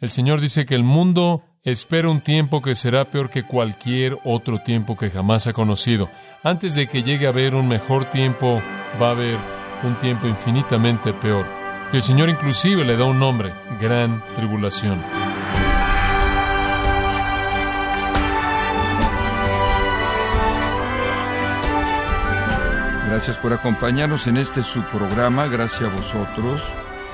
El Señor dice que el mundo espera un tiempo que será peor que cualquier otro tiempo que jamás ha conocido. Antes de que llegue a haber un mejor tiempo, va a haber un tiempo infinitamente peor. Y el Señor inclusive le da un nombre, gran tribulación. Gracias por acompañarnos en este subprograma, gracias a vosotros,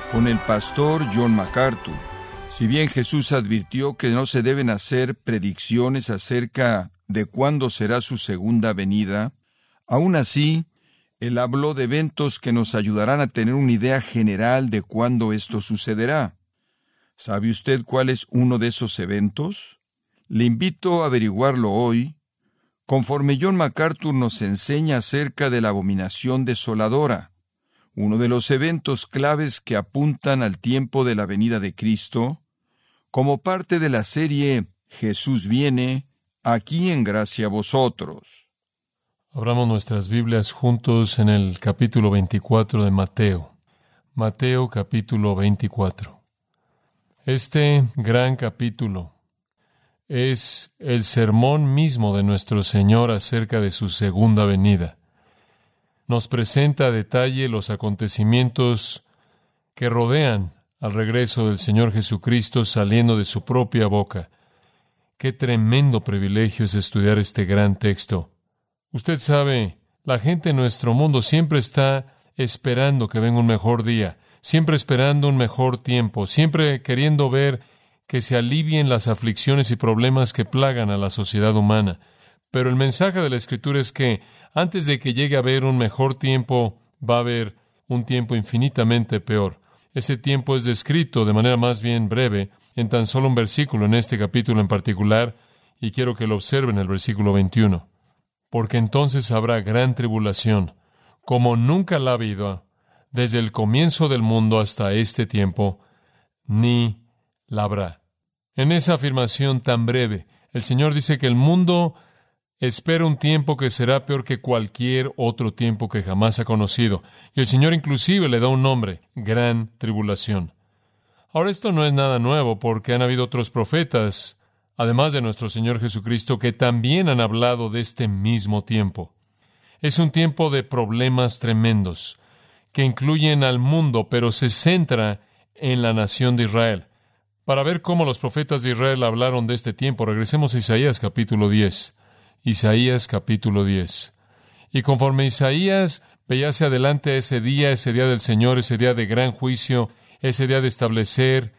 con el pastor John MacArthur. Si bien Jesús advirtió que no se deben hacer predicciones acerca de cuándo será su segunda venida, aún así, él habló de eventos que nos ayudarán a tener una idea general de cuándo esto sucederá. ¿Sabe usted cuál es uno de esos eventos? Le invito a averiguarlo hoy conforme John MacArthur nos enseña acerca de la abominación desoladora, uno de los eventos claves que apuntan al tiempo de la venida de Cristo, como parte de la serie Jesús viene, aquí en gracia a vosotros. Abramos nuestras Biblias juntos en el capítulo 24 de Mateo. Mateo capítulo 24. Este gran capítulo es el sermón mismo de nuestro Señor acerca de su segunda venida. Nos presenta a detalle los acontecimientos que rodean al regreso del Señor Jesucristo saliendo de su propia boca. Qué tremendo privilegio es estudiar este gran texto. Usted sabe, la gente en nuestro mundo siempre está esperando que venga un mejor día, siempre esperando un mejor tiempo, siempre queriendo ver que se alivien las aflicciones y problemas que plagan a la sociedad humana. Pero el mensaje de la Escritura es que antes de que llegue a haber un mejor tiempo, va a haber un tiempo infinitamente peor. Ese tiempo es descrito de manera más bien breve en tan solo un versículo en este capítulo en particular, y quiero que lo observen el versículo 21. Porque entonces habrá gran tribulación, como nunca la ha habido desde el comienzo del mundo hasta este tiempo, ni la En esa afirmación tan breve, el Señor dice que el mundo espera un tiempo que será peor que cualquier otro tiempo que jamás ha conocido. Y el Señor inclusive le da un nombre, gran tribulación. Ahora esto no es nada nuevo porque han habido otros profetas, además de nuestro Señor Jesucristo, que también han hablado de este mismo tiempo. Es un tiempo de problemas tremendos que incluyen al mundo, pero se centra en la nación de Israel. Para ver cómo los profetas de Israel hablaron de este tiempo, regresemos a Isaías capítulo 10. Isaías capítulo 10. Y conforme Isaías veía hacia adelante ese día, ese día del Señor, ese día de gran juicio, ese día de establecer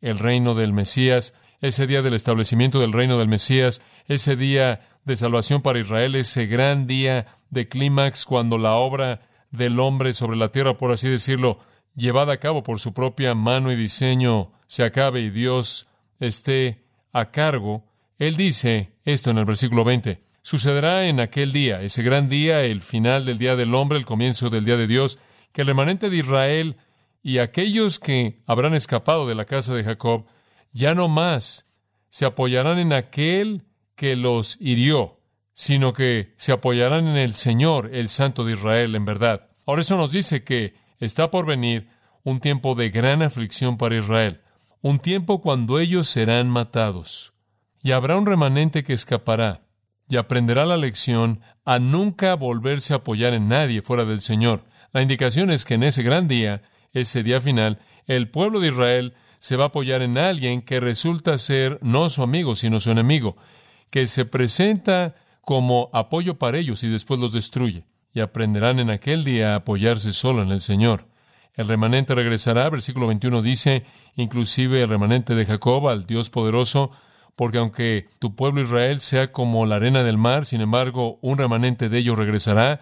el reino del Mesías, ese día del establecimiento del reino del Mesías, ese día de salvación para Israel, ese gran día de clímax cuando la obra del hombre sobre la tierra, por así decirlo, llevada a cabo por su propia mano y diseño, se acabe y Dios esté a cargo, Él dice esto en el versículo 20. Sucederá en aquel día, ese gran día, el final del día del hombre, el comienzo del día de Dios, que el remanente de Israel y aquellos que habrán escapado de la casa de Jacob ya no más se apoyarán en aquel que los hirió, sino que se apoyarán en el Señor, el Santo de Israel, en verdad. Ahora eso nos dice que está por venir un tiempo de gran aflicción para Israel un tiempo cuando ellos serán matados. Y habrá un remanente que escapará y aprenderá la lección a nunca volverse a apoyar en nadie fuera del Señor. La indicación es que en ese gran día, ese día final, el pueblo de Israel se va a apoyar en alguien que resulta ser no su amigo, sino su enemigo, que se presenta como apoyo para ellos y después los destruye. Y aprenderán en aquel día a apoyarse solo en el Señor. El remanente regresará, versículo 21 dice, inclusive el remanente de Jacob al Dios poderoso, porque aunque tu pueblo Israel sea como la arena del mar, sin embargo, un remanente de ellos regresará.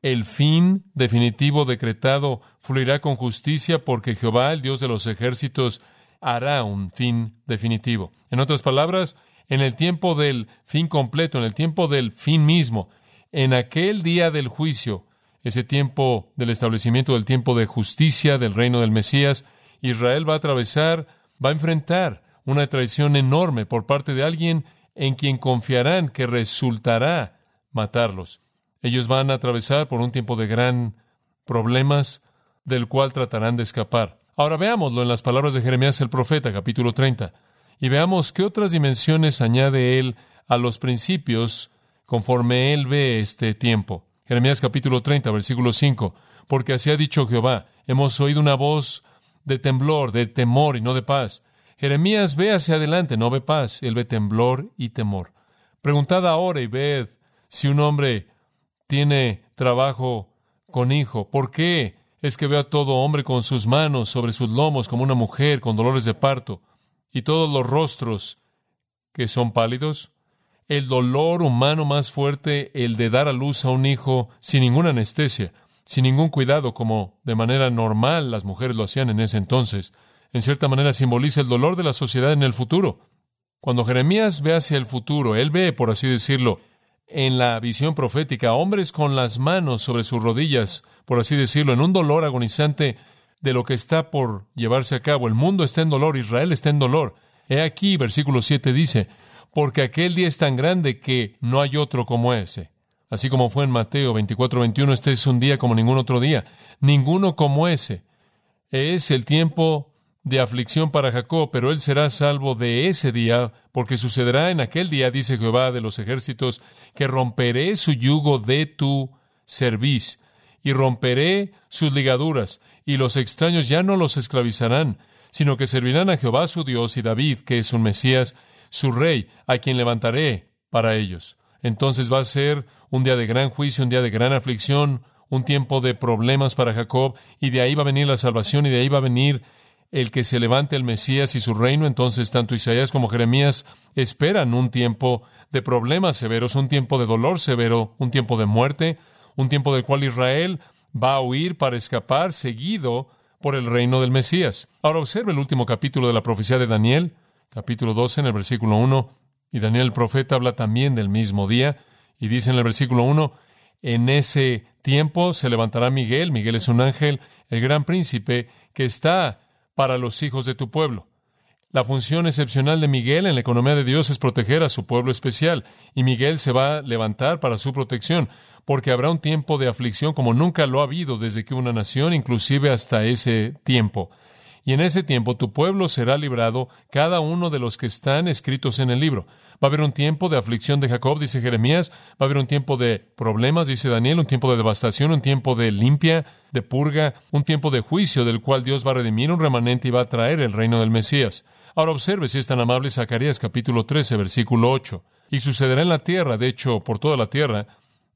El fin definitivo decretado fluirá con justicia, porque Jehová, el Dios de los ejércitos, hará un fin definitivo. En otras palabras, en el tiempo del fin completo, en el tiempo del fin mismo, en aquel día del juicio, ese tiempo del establecimiento del tiempo de justicia del reino del Mesías, Israel va a atravesar, va a enfrentar una traición enorme por parte de alguien en quien confiarán que resultará matarlos. Ellos van a atravesar por un tiempo de gran problemas del cual tratarán de escapar. Ahora veámoslo en las palabras de Jeremías el profeta, capítulo 30, y veamos qué otras dimensiones añade él a los principios conforme él ve este tiempo. Jeremías capítulo 30, versículo 5, porque así ha dicho Jehová, hemos oído una voz de temblor, de temor y no de paz. Jeremías ve hacia adelante, no ve paz, él ve temblor y temor. Preguntad ahora y ved si un hombre tiene trabajo con hijo. ¿Por qué es que veo a todo hombre con sus manos sobre sus lomos como una mujer con dolores de parto y todos los rostros que son pálidos? El dolor humano más fuerte, el de dar a luz a un hijo sin ninguna anestesia, sin ningún cuidado, como de manera normal las mujeres lo hacían en ese entonces, en cierta manera simboliza el dolor de la sociedad en el futuro. Cuando Jeremías ve hacia el futuro, él ve, por así decirlo, en la visión profética, hombres con las manos sobre sus rodillas, por así decirlo, en un dolor agonizante de lo que está por llevarse a cabo. El mundo está en dolor, Israel está en dolor. He aquí, versículo 7 dice, porque aquel día es tan grande que no hay otro como ese. Así como fue en Mateo 24, 21, este es un día como ningún otro día, ninguno como ese. Es el tiempo de aflicción para Jacob, pero él será salvo de ese día, porque sucederá en aquel día, dice Jehová de los ejércitos, que romperé su yugo de tu cerviz, y romperé sus ligaduras, y los extraños ya no los esclavizarán, sino que servirán a Jehová su Dios y David, que es un Mesías, su rey, a quien levantaré para ellos. Entonces va a ser un día de gran juicio, un día de gran aflicción, un tiempo de problemas para Jacob, y de ahí va a venir la salvación, y de ahí va a venir el que se levante el Mesías y su reino, entonces tanto Isaías como Jeremías esperan un tiempo de problemas severos, un tiempo de dolor severo, un tiempo de muerte, un tiempo del cual Israel va a huir para escapar seguido por el reino del Mesías. Ahora observe el último capítulo de la profecía de Daniel, capítulo 12 en el versículo 1, y Daniel el profeta habla también del mismo día, y dice en el versículo 1, en ese tiempo se levantará Miguel, Miguel es un ángel, el gran príncipe, que está para los hijos de tu pueblo. La función excepcional de Miguel en la economía de Dios es proteger a su pueblo especial, y Miguel se va a levantar para su protección, porque habrá un tiempo de aflicción como nunca lo ha habido desde que una nación, inclusive hasta ese tiempo. Y en ese tiempo tu pueblo será librado, cada uno de los que están escritos en el libro. Va a haber un tiempo de aflicción de Jacob, dice Jeremías. Va a haber un tiempo de problemas, dice Daniel, un tiempo de devastación, un tiempo de limpia, de purga, un tiempo de juicio del cual Dios va a redimir un remanente y va a traer el reino del Mesías. Ahora observe si es tan amable Zacarías capítulo 13, versículo 8. Y sucederá en la tierra, de hecho, por toda la tierra,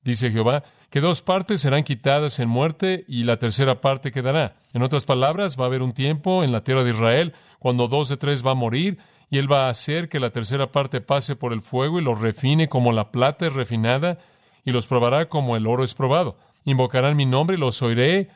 dice Jehová, que dos partes serán quitadas en muerte y la tercera parte quedará. En otras palabras, va a haber un tiempo en la tierra de Israel cuando dos de tres va a morir y Él va a hacer que la tercera parte pase por el fuego y los refine como la plata es refinada, y los probará como el oro es probado. Invocarán mi nombre y los oiré,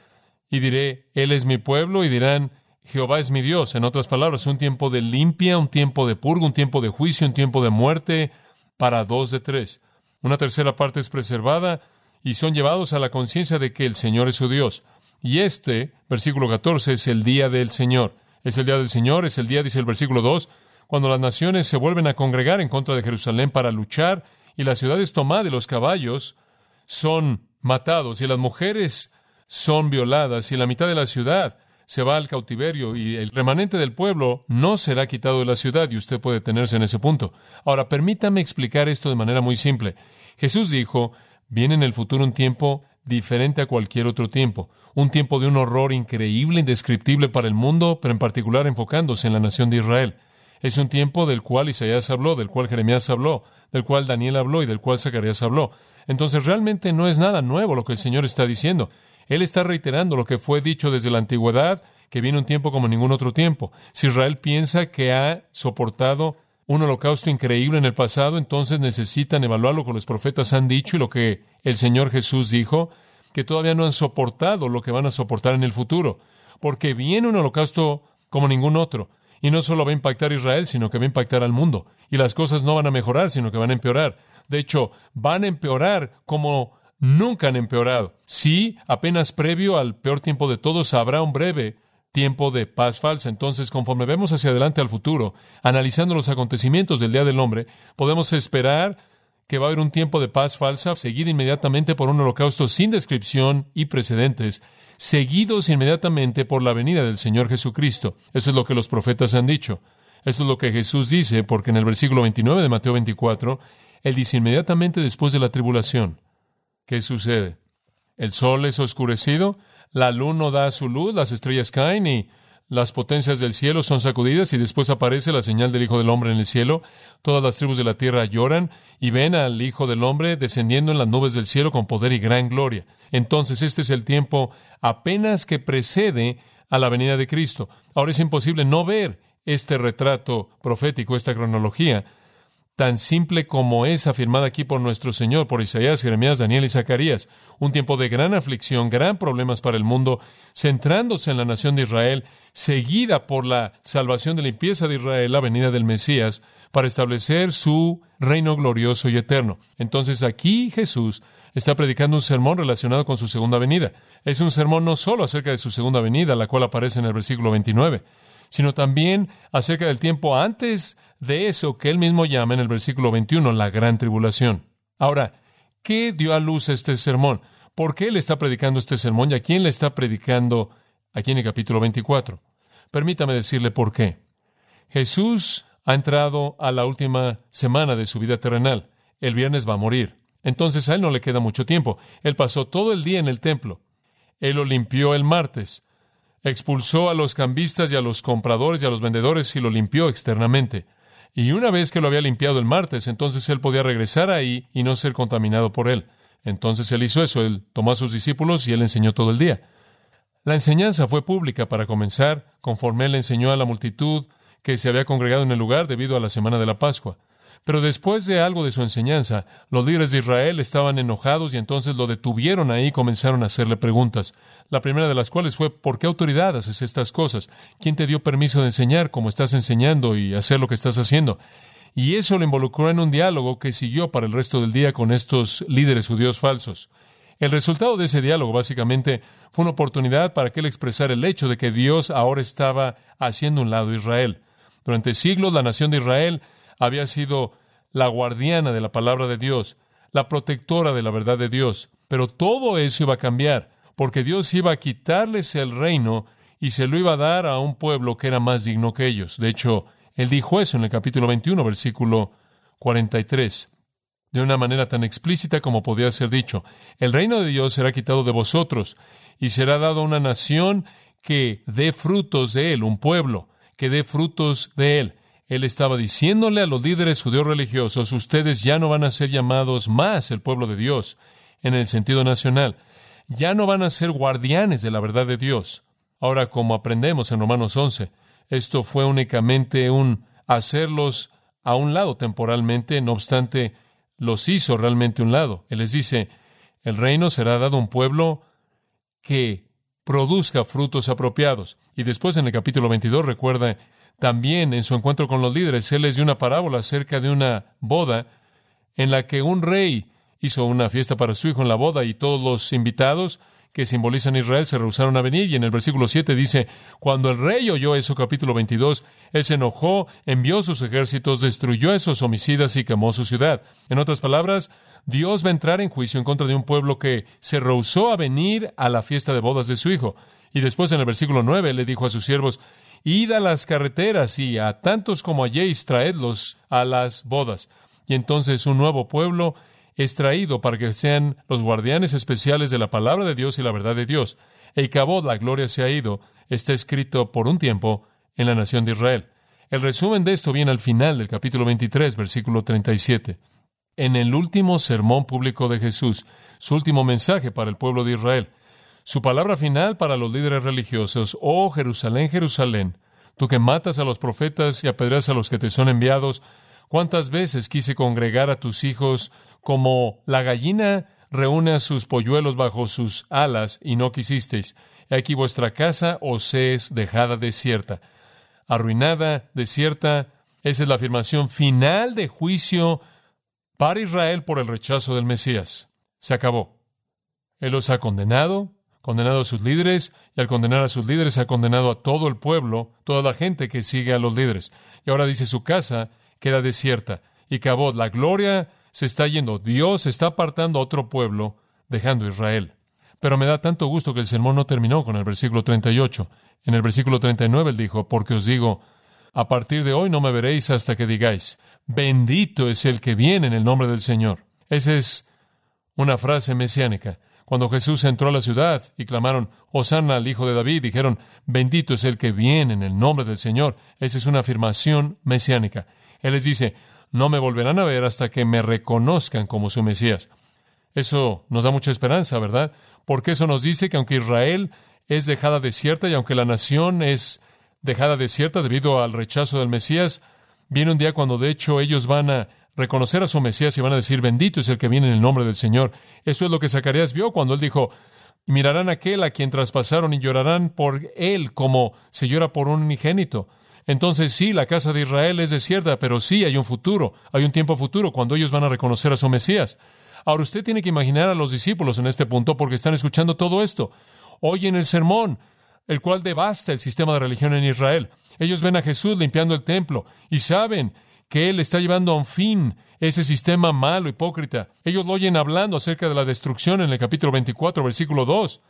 y diré, Él es mi pueblo, y dirán, Jehová es mi Dios. En otras palabras, un tiempo de limpia, un tiempo de purga, un tiempo de juicio, un tiempo de muerte para dos de tres. Una tercera parte es preservada y son llevados a la conciencia de que el Señor es su Dios. Y este, versículo 14, es el día del Señor. Es el día del Señor, es el día, dice el versículo 2, cuando las naciones se vuelven a congregar en contra de Jerusalén para luchar y la ciudad es tomada y los caballos son matados y las mujeres son violadas y la mitad de la ciudad se va al cautiverio y el remanente del pueblo no será quitado de la ciudad y usted puede tenerse en ese punto. Ahora, permítame explicar esto de manera muy simple. Jesús dijo, viene en el futuro un tiempo diferente a cualquier otro tiempo, un tiempo de un horror increíble, indescriptible para el mundo, pero en particular enfocándose en la nación de Israel. Es un tiempo del cual Isaías habló, del cual Jeremías habló, del cual Daniel habló y del cual Zacarías habló. Entonces realmente no es nada nuevo lo que el Señor está diciendo. Él está reiterando lo que fue dicho desde la antigüedad, que viene un tiempo como ningún otro tiempo. Si Israel piensa que ha soportado un holocausto increíble en el pasado, entonces necesitan evaluar lo que los profetas han dicho y lo que el Señor Jesús dijo, que todavía no han soportado lo que van a soportar en el futuro, porque viene un holocausto como ningún otro. Y no solo va a impactar a Israel, sino que va a impactar al mundo. Y las cosas no van a mejorar, sino que van a empeorar. De hecho, van a empeorar como nunca han empeorado. Sí, apenas previo al peor tiempo de todos habrá un breve tiempo de paz falsa. Entonces, conforme vemos hacia adelante al futuro, analizando los acontecimientos del Día del Hombre, podemos esperar que va a haber un tiempo de paz falsa, seguido inmediatamente por un holocausto sin descripción y precedentes, seguidos inmediatamente por la venida del Señor Jesucristo. Eso es lo que los profetas han dicho. Eso es lo que Jesús dice, porque en el versículo 29 de Mateo 24, Él dice inmediatamente después de la tribulación. ¿Qué sucede? El sol es oscurecido, la luna no da su luz, las estrellas caen y las potencias del cielo son sacudidas y después aparece la señal del Hijo del Hombre en el cielo. Todas las tribus de la tierra lloran y ven al Hijo del Hombre descendiendo en las nubes del cielo con poder y gran gloria. Entonces este es el tiempo apenas que precede a la venida de Cristo. Ahora es imposible no ver este retrato profético, esta cronología, tan simple como es afirmada aquí por nuestro Señor, por Isaías, Jeremías, Daniel y Zacarías. Un tiempo de gran aflicción, gran problemas para el mundo, centrándose en la nación de Israel, seguida por la salvación de limpieza de Israel, la venida del Mesías, para establecer su reino glorioso y eterno. Entonces aquí Jesús está predicando un sermón relacionado con su segunda venida. Es un sermón no solo acerca de su segunda venida, la cual aparece en el versículo 29, sino también acerca del tiempo antes de eso que él mismo llama en el versículo 21 la gran tribulación. Ahora, ¿qué dio a luz este sermón? ¿Por qué él está predicando este sermón y a quién le está predicando aquí en el capítulo 24? Permítame decirle por qué. Jesús ha entrado a la última semana de su vida terrenal. El viernes va a morir. Entonces a él no le queda mucho tiempo. Él pasó todo el día en el templo. Él lo limpió el martes. Expulsó a los cambistas y a los compradores y a los vendedores y lo limpió externamente. Y una vez que lo había limpiado el martes, entonces él podía regresar ahí y no ser contaminado por él. Entonces él hizo eso, él tomó a sus discípulos y él enseñó todo el día. La enseñanza fue pública para comenzar, conforme él enseñó a la multitud que se había congregado en el lugar debido a la semana de la Pascua. Pero después de algo de su enseñanza, los líderes de Israel estaban enojados y entonces lo detuvieron ahí y comenzaron a hacerle preguntas. La primera de las cuales fue ¿por qué autoridad haces estas cosas? ¿Quién te dio permiso de enseñar como estás enseñando y hacer lo que estás haciendo? Y eso lo involucró en un diálogo que siguió para el resto del día con estos líderes judíos falsos. El resultado de ese diálogo básicamente fue una oportunidad para que él expresara el hecho de que Dios ahora estaba haciendo un lado Israel. Durante siglos la nación de Israel había sido la guardiana de la palabra de Dios, la protectora de la verdad de Dios. Pero todo eso iba a cambiar, porque Dios iba a quitarles el reino y se lo iba a dar a un pueblo que era más digno que ellos. De hecho, él dijo eso en el capítulo 21, versículo 43, de una manera tan explícita como podía ser dicho. El reino de Dios será quitado de vosotros y será dado a una nación que dé frutos de él, un pueblo que dé frutos de él. Él estaba diciéndole a los líderes judíos religiosos, ustedes ya no van a ser llamados más el pueblo de Dios en el sentido nacional, ya no van a ser guardianes de la verdad de Dios. Ahora, como aprendemos en Romanos 11, esto fue únicamente un hacerlos a un lado temporalmente, no obstante, los hizo realmente un lado. Él les dice, el reino será dado a un pueblo que produzca frutos apropiados. Y después en el capítulo 22 recuerda también en su encuentro con los líderes, él les dio una parábola acerca de una boda en la que un rey hizo una fiesta para su hijo en la boda y todos los invitados que simbolizan Israel se rehusaron a venir. Y en el versículo 7 dice, cuando el rey oyó eso, capítulo 22, él se enojó, envió sus ejércitos, destruyó a esos homicidas y quemó su ciudad. En otras palabras, Dios va a entrar en juicio en contra de un pueblo que se rehusó a venir a la fiesta de bodas de su hijo. Y después en el versículo 9 le dijo a sus siervos, id a las carreteras y a tantos como halléis traedlos a las bodas. Y entonces un nuevo pueblo es traído para que sean los guardianes especiales de la palabra de Dios y la verdad de Dios. El cabot, la gloria se ha ido, está escrito por un tiempo en la nación de Israel. El resumen de esto viene al final del capítulo 23, versículo 37. En el último sermón público de Jesús, su último mensaje para el pueblo de Israel, su palabra final para los líderes religiosos, oh Jerusalén, Jerusalén, tú que matas a los profetas y apedreas a los que te son enviados, cuántas veces quise congregar a tus hijos como la gallina reúne a sus polluelos bajo sus alas y no quisisteis. Aquí vuestra casa os es dejada desierta, arruinada, desierta. Esa es la afirmación final de juicio para Israel por el rechazo del Mesías. Se acabó. Él los ha condenado, condenado a sus líderes, y al condenar a sus líderes ha condenado a todo el pueblo, toda la gente que sigue a los líderes. Y ahora dice su casa queda desierta. Y Cabot, la gloria se está yendo. Dios está apartando a otro pueblo, dejando Israel. Pero me da tanto gusto que el sermón no terminó con el versículo 38. En el versículo 39 él dijo, porque os digo, a partir de hoy no me veréis hasta que digáis, bendito es el que viene en el nombre del Señor. Esa es una frase mesiánica. Cuando Jesús entró a la ciudad y clamaron, Hosanna al Hijo de David, dijeron, bendito es el que viene en el nombre del Señor. Esa es una afirmación mesiánica. Él les dice, no me volverán a ver hasta que me reconozcan como su Mesías. Eso nos da mucha esperanza, ¿verdad? Porque eso nos dice que aunque Israel es dejada desierta y aunque la nación es dejada desierta debido al rechazo del Mesías, viene un día cuando de hecho ellos van a reconocer a su Mesías y van a decir, bendito es el que viene en el nombre del Señor. Eso es lo que Zacarías vio cuando él dijo, mirarán a aquel a quien traspasaron y llorarán por él como se llora por un unigénito. Entonces sí, la casa de Israel es desierta, pero sí hay un futuro, hay un tiempo futuro cuando ellos van a reconocer a su Mesías. Ahora usted tiene que imaginar a los discípulos en este punto porque están escuchando todo esto. Oyen el sermón, el cual devasta el sistema de religión en Israel. Ellos ven a Jesús limpiando el templo y saben que Él está llevando a un fin ese sistema malo, hipócrita. Ellos lo oyen hablando acerca de la destrucción en el capítulo 24, versículo 2,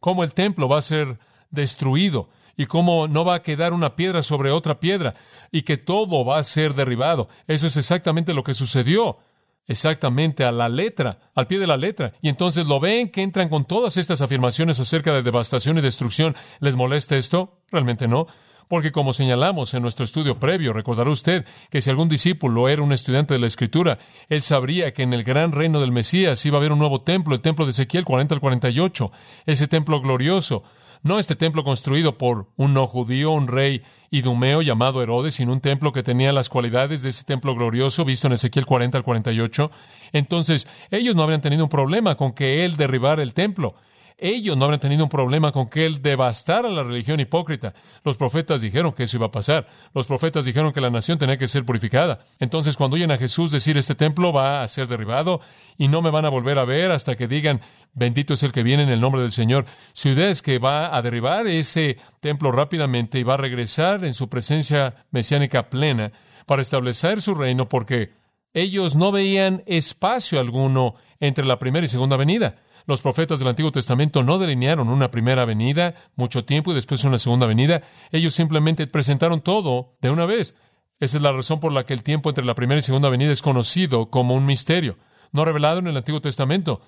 cómo el templo va a ser destruido y cómo no va a quedar una piedra sobre otra piedra y que todo va a ser derribado. Eso es exactamente lo que sucedió exactamente a la letra, al pie de la letra. Y entonces lo ven que entran con todas estas afirmaciones acerca de devastación y destrucción. ¿Les molesta esto? Realmente no. Porque como señalamos en nuestro estudio previo, recordará usted que si algún discípulo era un estudiante de la Escritura, él sabría que en el gran reino del Mesías iba a haber un nuevo templo, el templo de Ezequiel 40 al 48, ese templo glorioso, no este templo construido por un no judío, un rey idumeo llamado Herodes, sino un templo que tenía las cualidades de ese templo glorioso visto en Ezequiel 40 al 48. Entonces, ellos no habrían tenido un problema con que él derribara el templo. Ellos no habrían tenido un problema con que él devastara la religión hipócrita. Los profetas dijeron que eso iba a pasar. Los profetas dijeron que la nación tenía que ser purificada. Entonces, cuando oyen a Jesús decir este templo va a ser derribado y no me van a volver a ver hasta que digan bendito es el que viene en el nombre del Señor. Su idea es que va a derribar ese templo rápidamente y va a regresar en su presencia mesiánica plena para establecer su reino porque ellos no veían espacio alguno entre la primera y segunda venida. Los profetas del Antiguo Testamento no delinearon una primera venida mucho tiempo y después una segunda venida. Ellos simplemente presentaron todo de una vez. Esa es la razón por la que el tiempo entre la primera y segunda venida es conocido como un misterio, no revelado en el Antiguo Testamento.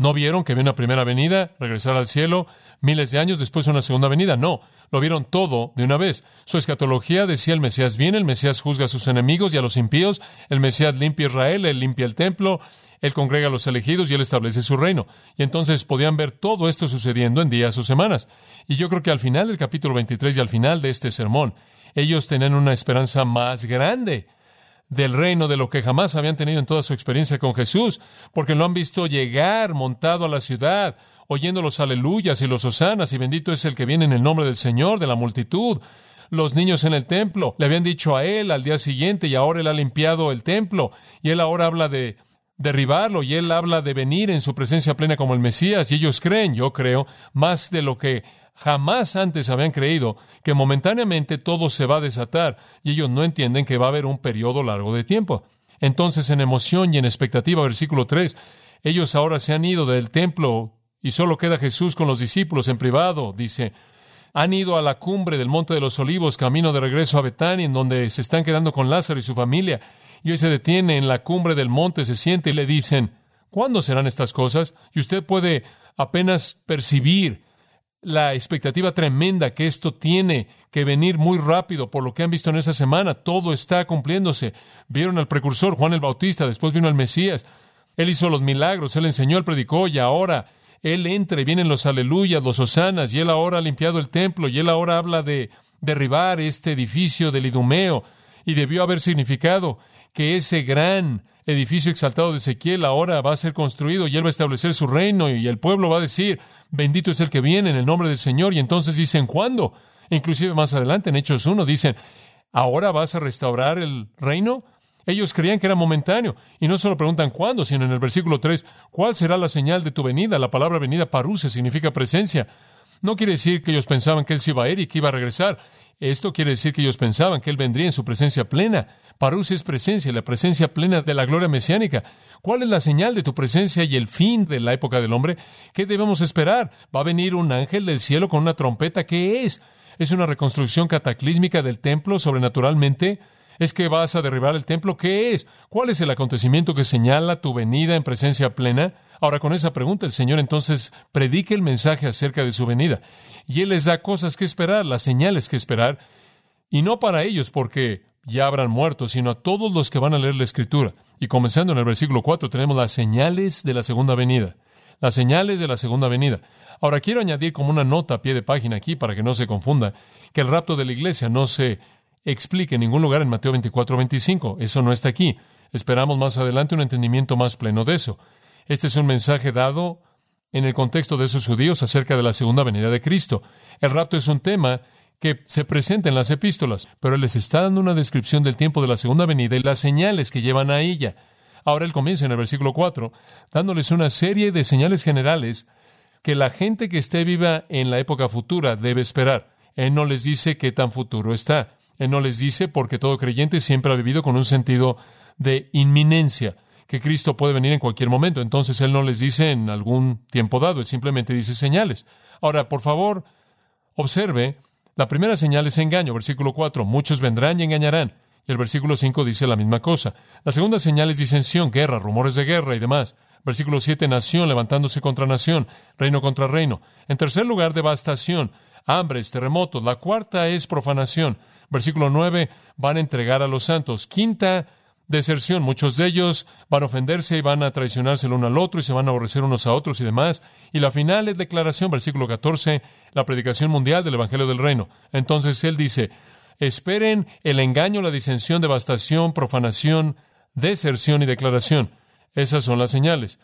No vieron que había una primera venida, regresar al cielo, miles de años después una segunda venida. No, lo vieron todo de una vez. Su escatología decía el Mesías viene, el Mesías juzga a sus enemigos y a los impíos, el Mesías limpia Israel, él limpia el templo, él congrega a los elegidos y Él establece su reino. Y entonces podían ver todo esto sucediendo en días o semanas. Y yo creo que al final del capítulo 23 y al final de este sermón, ellos tenían una esperanza más grande del reino de lo que jamás habían tenido en toda su experiencia con Jesús, porque lo han visto llegar montado a la ciudad, oyendo los aleluyas y los hosanas, y bendito es el que viene en el nombre del Señor, de la multitud. Los niños en el templo le habían dicho a él al día siguiente, y ahora él ha limpiado el templo, y él ahora habla de derribarlo y él habla de venir en su presencia plena como el Mesías y ellos creen, yo creo, más de lo que jamás antes habían creído, que momentáneamente todo se va a desatar y ellos no entienden que va a haber un periodo largo de tiempo. Entonces, en emoción y en expectativa, versículo 3, ellos ahora se han ido del templo y solo queda Jesús con los discípulos en privado, dice, han ido a la cumbre del Monte de los Olivos, camino de regreso a Betania, en donde se están quedando con Lázaro y su familia, y hoy se detiene en la cumbre del monte, se siente y le dicen, ¿cuándo serán estas cosas? Y usted puede apenas percibir la expectativa tremenda que esto tiene que venir muy rápido por lo que han visto en esa semana. Todo está cumpliéndose. Vieron al precursor Juan el Bautista, después vino el Mesías. Él hizo los milagros, él enseñó, él predicó y ahora él entra y vienen los aleluyas, los hosanas y él ahora ha limpiado el templo y él ahora habla de derribar este edificio del Idumeo y debió haber significado que ese gran edificio exaltado de Ezequiel ahora va a ser construido y él va a establecer su reino y el pueblo va a decir, bendito es el que viene en el nombre del Señor. Y entonces dicen, ¿cuándo? Inclusive más adelante en Hechos 1 dicen, ¿ahora vas a restaurar el reino? Ellos creían que era momentáneo y no solo preguntan cuándo, sino en el versículo 3, ¿cuál será la señal de tu venida? La palabra venida paruse significa presencia. No quiere decir que ellos pensaban que Él se iba a ir y que iba a regresar. Esto quiere decir que ellos pensaban que Él vendría en su presencia plena. Parus es presencia, la presencia plena de la gloria mesiánica. ¿Cuál es la señal de tu presencia y el fin de la época del hombre? ¿Qué debemos esperar? ¿Va a venir un ángel del cielo con una trompeta? ¿Qué es? ¿Es una reconstrucción cataclísmica del templo sobrenaturalmente? ¿Es que vas a derribar el templo? ¿Qué es? ¿Cuál es el acontecimiento que señala tu venida en presencia plena? Ahora, con esa pregunta, el Señor entonces predica el mensaje acerca de su venida. Y Él les da cosas que esperar, las señales que esperar. Y no para ellos, porque ya habrán muerto, sino a todos los que van a leer la Escritura. Y comenzando en el versículo 4, tenemos las señales de la segunda venida. Las señales de la segunda venida. Ahora, quiero añadir como una nota a pie de página aquí, para que no se confunda, que el rapto de la iglesia no se explique en ningún lugar en Mateo 24, 25. Eso no está aquí. Esperamos más adelante un entendimiento más pleno de eso. Este es un mensaje dado en el contexto de esos judíos acerca de la segunda venida de Cristo. El rapto es un tema que se presenta en las epístolas, pero Él les está dando una descripción del tiempo de la segunda venida y las señales que llevan a ella. Ahora Él comienza en el versículo 4, dándoles una serie de señales generales que la gente que esté viva en la época futura debe esperar. Él no les dice qué tan futuro está. Él no les dice porque todo creyente siempre ha vivido con un sentido de inminencia, que Cristo puede venir en cualquier momento. Entonces Él no les dice en algún tiempo dado, Él simplemente dice señales. Ahora, por favor, observe, la primera señal es engaño, versículo 4, muchos vendrán y engañarán. Y el versículo 5 dice la misma cosa. La segunda señal es disensión, guerra, rumores de guerra y demás. Versículo 7, nación levantándose contra nación, reino contra reino. En tercer lugar, devastación, hambres, terremotos. La cuarta es profanación. Versículo 9, van a entregar a los santos. Quinta, deserción. Muchos de ellos van a ofenderse y van a traicionarse el uno al otro y se van a aborrecer unos a otros y demás. Y la final es declaración, versículo 14, la predicación mundial del Evangelio del Reino. Entonces él dice, esperen el engaño, la disensión, devastación, profanación, deserción y declaración. Esas son las señales.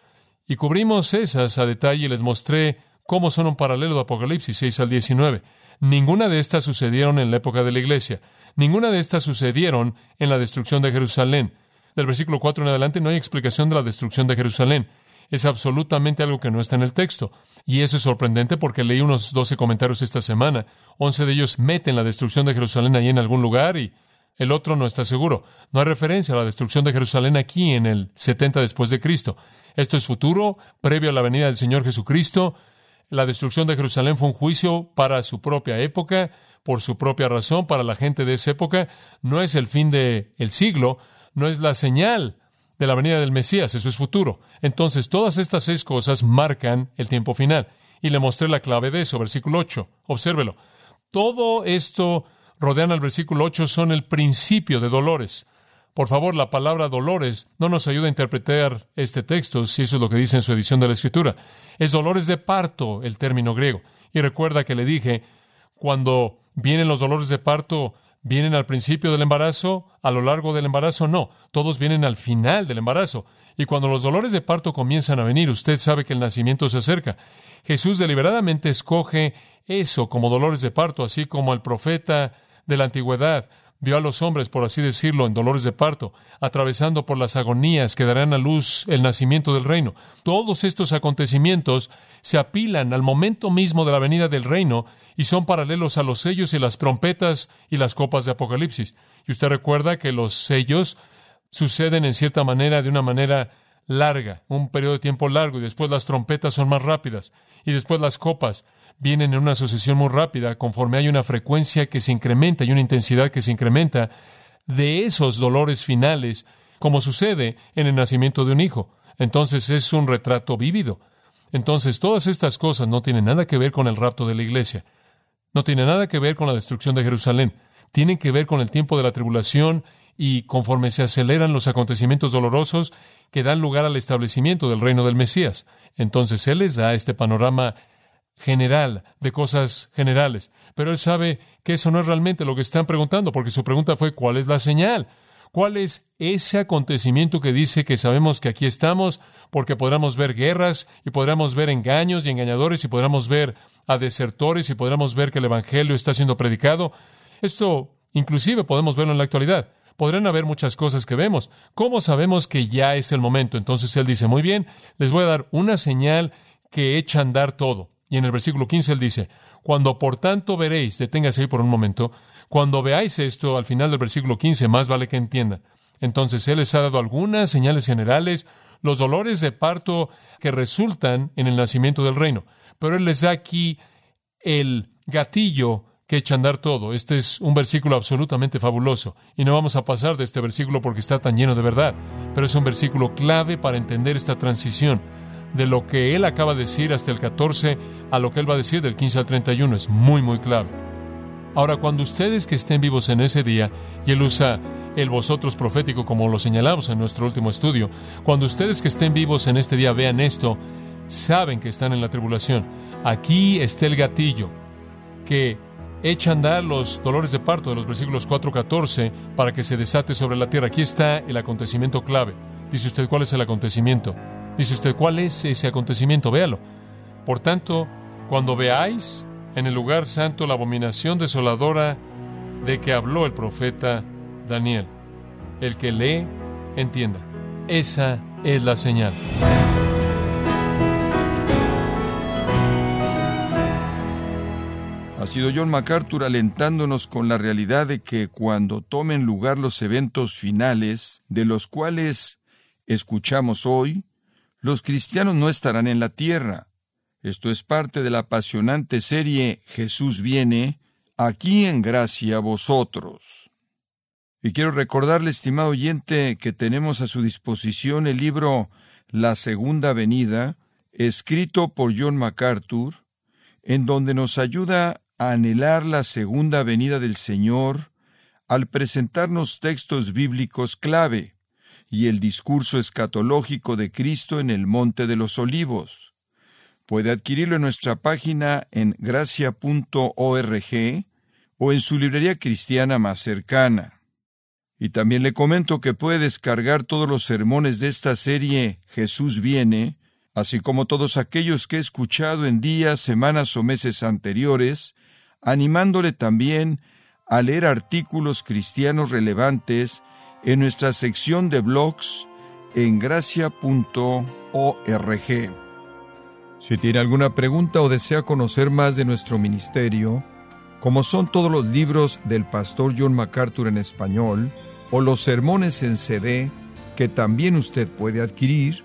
Y cubrimos esas a detalle y les mostré cómo son un paralelo de Apocalipsis 6 al 19. Ninguna de estas sucedieron en la época de la iglesia. Ninguna de estas sucedieron en la destrucción de Jerusalén. Del versículo 4 en adelante no hay explicación de la destrucción de Jerusalén. Es absolutamente algo que no está en el texto. Y eso es sorprendente porque leí unos 12 comentarios esta semana. Once de ellos meten la destrucción de Jerusalén ahí en algún lugar y el otro no está seguro. No hay referencia a la destrucción de Jerusalén aquí en el 70 después de Cristo. Esto es futuro, previo a la venida del Señor Jesucristo. La destrucción de Jerusalén fue un juicio para su propia época, por su propia razón, para la gente de esa época. No es el fin del siglo, no es la señal de la venida del Mesías, eso es futuro. Entonces, todas estas seis cosas marcan el tiempo final. Y le mostré la clave de eso, versículo 8. Obsérvelo. Todo esto rodean al versículo 8 son el principio de dolores. Por favor, la palabra dolores no nos ayuda a interpretar este texto, si eso es lo que dice en su edición de la Escritura. Es dolores de parto el término griego. Y recuerda que le dije, cuando vienen los dolores de parto, ¿vienen al principio del embarazo? ¿A lo largo del embarazo? No, todos vienen al final del embarazo. Y cuando los dolores de parto comienzan a venir, usted sabe que el nacimiento se acerca. Jesús deliberadamente escoge eso como dolores de parto, así como el profeta de la antigüedad vio a los hombres, por así decirlo, en dolores de parto, atravesando por las agonías que darán a luz el nacimiento del reino. Todos estos acontecimientos se apilan al momento mismo de la venida del reino y son paralelos a los sellos y las trompetas y las copas de Apocalipsis. Y usted recuerda que los sellos suceden en cierta manera de una manera larga, un periodo de tiempo largo, y después las trompetas son más rápidas, y después las copas vienen en una sucesión muy rápida, conforme hay una frecuencia que se incrementa y una intensidad que se incrementa de esos dolores finales, como sucede en el nacimiento de un hijo. Entonces es un retrato vívido. Entonces todas estas cosas no tienen nada que ver con el rapto de la iglesia. No tienen nada que ver con la destrucción de Jerusalén. Tienen que ver con el tiempo de la tribulación y conforme se aceleran los acontecimientos dolorosos que dan lugar al establecimiento del reino del Mesías. Entonces Él les da este panorama general, de cosas generales. Pero él sabe que eso no es realmente lo que están preguntando, porque su pregunta fue, ¿cuál es la señal? ¿Cuál es ese acontecimiento que dice que sabemos que aquí estamos? Porque podremos ver guerras y podremos ver engaños y engañadores y podremos ver a desertores y podremos ver que el Evangelio está siendo predicado. Esto inclusive podemos verlo en la actualidad. Podrán haber muchas cosas que vemos. ¿Cómo sabemos que ya es el momento? Entonces él dice, muy bien, les voy a dar una señal que echa a andar todo. Y en el versículo 15 él dice, Cuando por tanto veréis, deténgase ahí por un momento, cuando veáis esto al final del versículo 15, más vale que entienda. Entonces Él les ha dado algunas señales generales, los dolores de parto que resultan en el nacimiento del reino. Pero Él les da aquí el gatillo que echa a andar todo. Este es un versículo absolutamente fabuloso. Y no vamos a pasar de este versículo porque está tan lleno de verdad. Pero es un versículo clave para entender esta transición de lo que Él acaba de decir hasta el 14 a lo que Él va a decir del 15 al 31. Es muy, muy clave. Ahora, cuando ustedes que estén vivos en ese día, y Él usa el vosotros profético como lo señalamos en nuestro último estudio, cuando ustedes que estén vivos en este día vean esto, saben que están en la tribulación. Aquí está el gatillo que echa a andar los dolores de parto de los versículos 4-14 para que se desate sobre la tierra. Aquí está el acontecimiento clave. Dice usted, ¿cuál es el acontecimiento? Dice usted, ¿cuál es ese acontecimiento? Véalo. Por tanto, cuando veáis en el lugar santo la abominación desoladora de que habló el profeta Daniel. El que lee, entienda. Esa es la señal. Ha sido John MacArthur alentándonos con la realidad de que cuando tomen lugar los eventos finales, de los cuales escuchamos hoy, los cristianos no estarán en la tierra, esto es parte de la apasionante serie Jesús viene, aquí en gracia vosotros. Y quiero recordarle, estimado oyente, que tenemos a su disposición el libro La Segunda Venida, escrito por John MacArthur, en donde nos ayuda anhelar la segunda venida del Señor al presentarnos textos bíblicos clave y el discurso escatológico de Cristo en el Monte de los Olivos. Puede adquirirlo en nuestra página en gracia.org o en su librería cristiana más cercana. Y también le comento que puede descargar todos los sermones de esta serie Jesús viene, así como todos aquellos que he escuchado en días, semanas o meses anteriores, animándole también a leer artículos cristianos relevantes en nuestra sección de blogs en gracia.org. Si tiene alguna pregunta o desea conocer más de nuestro ministerio, como son todos los libros del pastor John MacArthur en español o los sermones en CD que también usted puede adquirir,